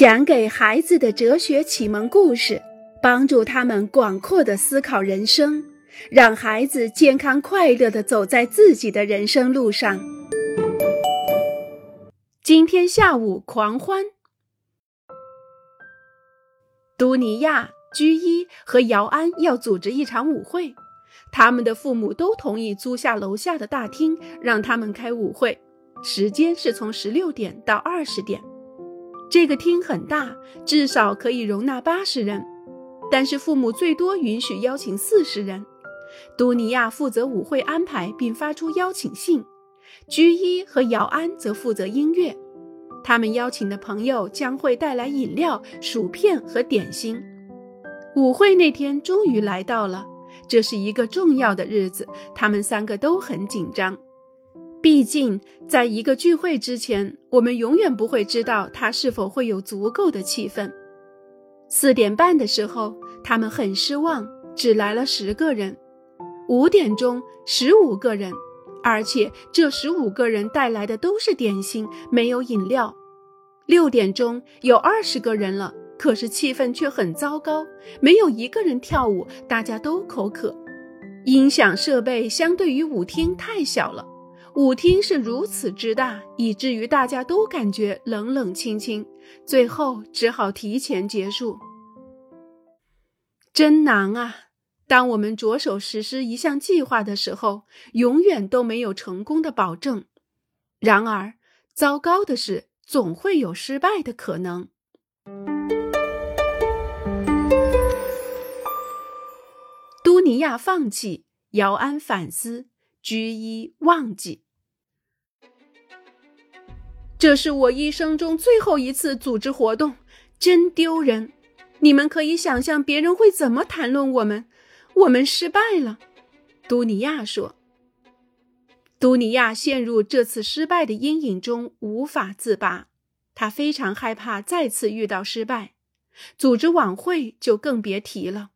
讲给孩子的哲学启蒙故事，帮助他们广阔的思考人生，让孩子健康快乐的走在自己的人生路上。今天下午狂欢，都尼亚、居伊和姚安要组织一场舞会，他们的父母都同意租下楼下的大厅，让他们开舞会，时间是从十六点到二十点。这个厅很大，至少可以容纳八十人，但是父母最多允许邀请四十人。都尼亚负责舞会安排并发出邀请信，居伊和姚安则负责音乐。他们邀请的朋友将会带来饮料、薯片和点心。舞会那天终于来到了，这是一个重要的日子，他们三个都很紧张。毕竟，在一个聚会之前，我们永远不会知道它是否会有足够的气氛。四点半的时候，他们很失望，只来了十个人。五点钟，十五个人，而且这十五个人带来的都是点心，没有饮料。六点钟，有二十个人了，可是气氛却很糟糕，没有一个人跳舞，大家都口渴。音响设备相对于舞厅太小了。舞厅是如此之大，以至于大家都感觉冷冷清清，最后只好提前结束。真难啊！当我们着手实施一项计划的时候，永远都没有成功的保证。然而，糟糕的是，总会有失败的可能。都尼亚放弃，姚安反思。居一忘记，这是我一生中最后一次组织活动，真丢人！你们可以想象别人会怎么谈论我们。我们失败了，都尼亚说。都尼亚陷入这次失败的阴影中无法自拔，他非常害怕再次遇到失败，组织晚会就更别提了。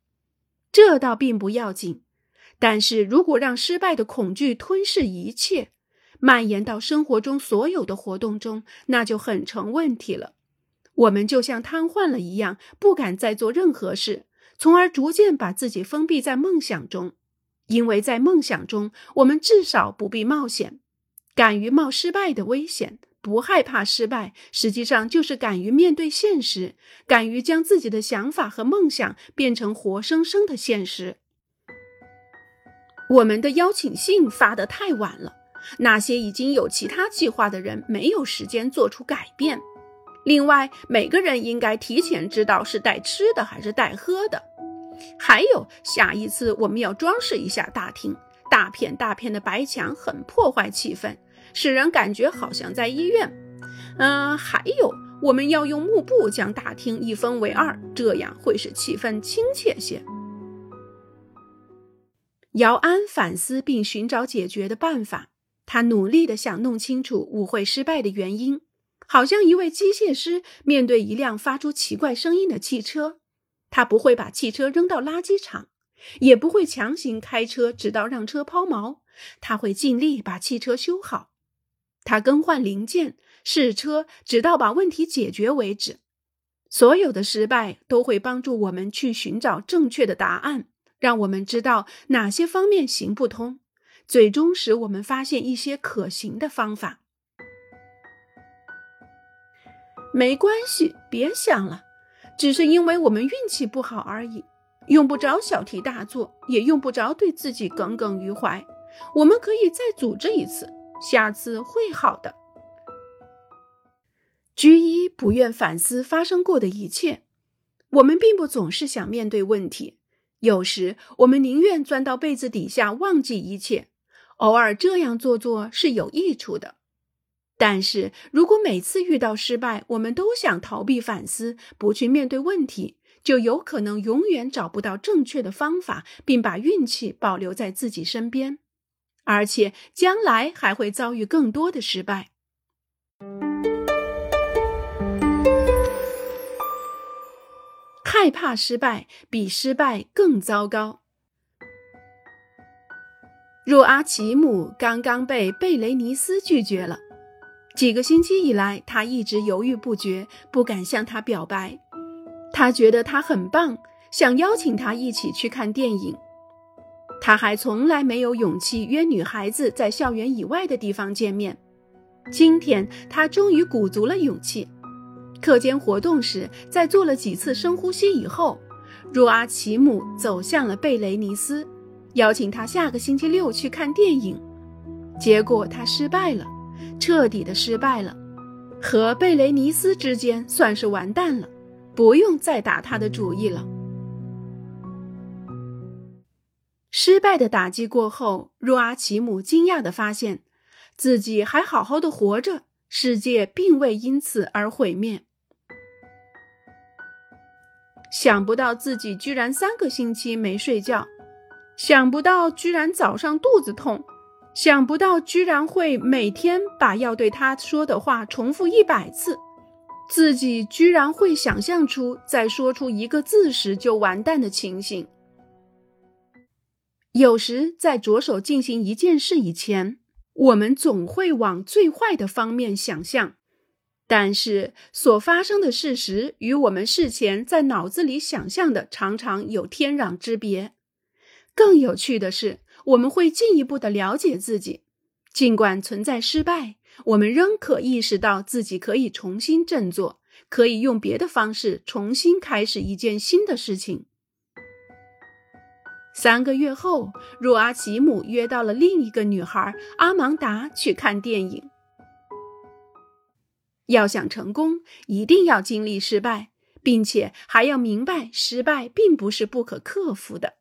这倒并不要紧。但是如果让失败的恐惧吞噬一切，蔓延到生活中所有的活动中，那就很成问题了。我们就像瘫痪了一样，不敢再做任何事，从而逐渐把自己封闭在梦想中。因为在梦想中，我们至少不必冒险，敢于冒失败的危险，不害怕失败，实际上就是敢于面对现实，敢于将自己的想法和梦想变成活生生的现实。我们的邀请信发得太晚了，那些已经有其他计划的人没有时间做出改变。另外，每个人应该提前知道是带吃的还是带喝的。还有，下一次我们要装饰一下大厅，大片大片的白墙很破坏气氛，使人感觉好像在医院。嗯，还有，我们要用幕布将大厅一分为二，这样会使气氛亲切些。姚安反思并寻找解决的办法。他努力地想弄清楚舞会失败的原因，好像一位机械师面对一辆发出奇怪声音的汽车。他不会把汽车扔到垃圾场，也不会强行开车直到让车抛锚。他会尽力把汽车修好。他更换零件、试车，直到把问题解决为止。所有的失败都会帮助我们去寻找正确的答案。让我们知道哪些方面行不通，最终使我们发现一些可行的方法。没关系，别想了，只是因为我们运气不好而已，用不着小题大做，也用不着对自己耿耿于怀。我们可以再组织一次，下次会好的。居一不愿反思发生过的一切，我们并不总是想面对问题。有时我们宁愿钻到被子底下忘记一切，偶尔这样做做是有益处的。但是如果每次遇到失败，我们都想逃避反思，不去面对问题，就有可能永远找不到正确的方法，并把运气保留在自己身边，而且将来还会遭遇更多的失败。害怕失败比失败更糟糕。若阿奇姆刚刚被贝雷尼斯拒绝了，几个星期以来，他一直犹豫不决，不敢向他表白。他觉得他很棒，想邀请他一起去看电影。他还从来没有勇气约女孩子在校园以外的地方见面。今天，他终于鼓足了勇气。课间活动时，在做了几次深呼吸以后，若阿奇姆走向了贝雷尼斯，邀请他下个星期六去看电影。结果他失败了。彻底的失败了，和贝雷尼斯之间算是完蛋了，不用再打他的主意了。失败的打击过后，若阿奇姆惊讶的发现，自己还好好的活着，世界并未因此而毁灭。想不到自己居然三个星期没睡觉，想不到居然早上肚子痛。想不到居然会每天把要对他说的话重复一百次，自己居然会想象出在说出一个字时就完蛋的情形。有时在着手进行一件事以前，我们总会往最坏的方面想象，但是所发生的事实与我们事前在脑子里想象的常常有天壤之别。更有趣的是。我们会进一步的了解自己，尽管存在失败，我们仍可意识到自己可以重新振作，可以用别的方式重新开始一件新的事情。三个月后，若阿奇姆约到了另一个女孩阿芒达去看电影。要想成功，一定要经历失败，并且还要明白失败并不是不可克服的。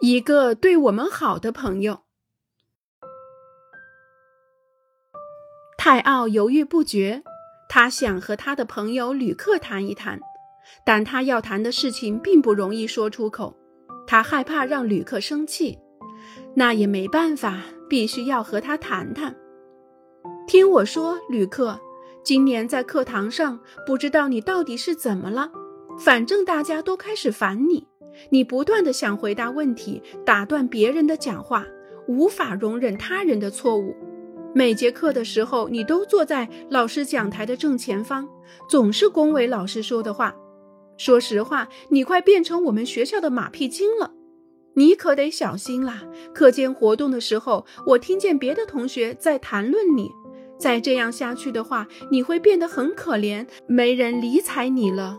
一个对我们好的朋友，泰奥犹豫不决。他想和他的朋友吕克谈一谈，但他要谈的事情并不容易说出口。他害怕让吕克生气，那也没办法，必须要和他谈谈。听我说，旅客，今年在课堂上，不知道你到底是怎么了，反正大家都开始烦你。你不断的想回答问题，打断别人的讲话，无法容忍他人的错误。每节课的时候，你都坐在老师讲台的正前方，总是恭维老师说的话。说实话，你快变成我们学校的马屁精了。你可得小心啦！课间活动的时候，我听见别的同学在谈论你。再这样下去的话，你会变得很可怜，没人理睬你了。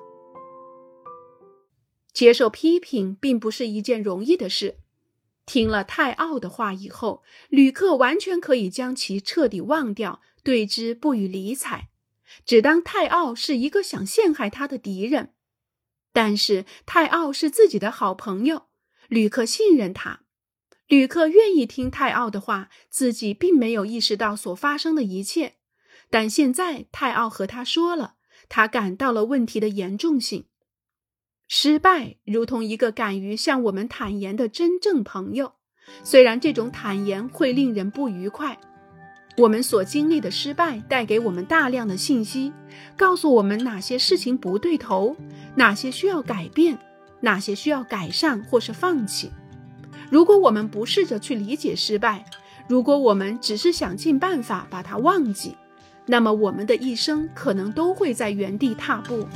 接受批评并不是一件容易的事。听了泰奥的话以后，吕克完全可以将其彻底忘掉，对之不予理睬，只当泰奥是一个想陷害他的敌人。但是泰奥是自己的好朋友，旅客信任他，旅客愿意听泰奥的话。自己并没有意识到所发生的一切，但现在泰奥和他说了，他感到了问题的严重性。失败如同一个敢于向我们坦言的真正朋友，虽然这种坦言会令人不愉快。我们所经历的失败带给我们大量的信息，告诉我们哪些事情不对头，哪些需要改变，哪些需要改善或是放弃。如果我们不试着去理解失败，如果我们只是想尽办法把它忘记，那么我们的一生可能都会在原地踏步。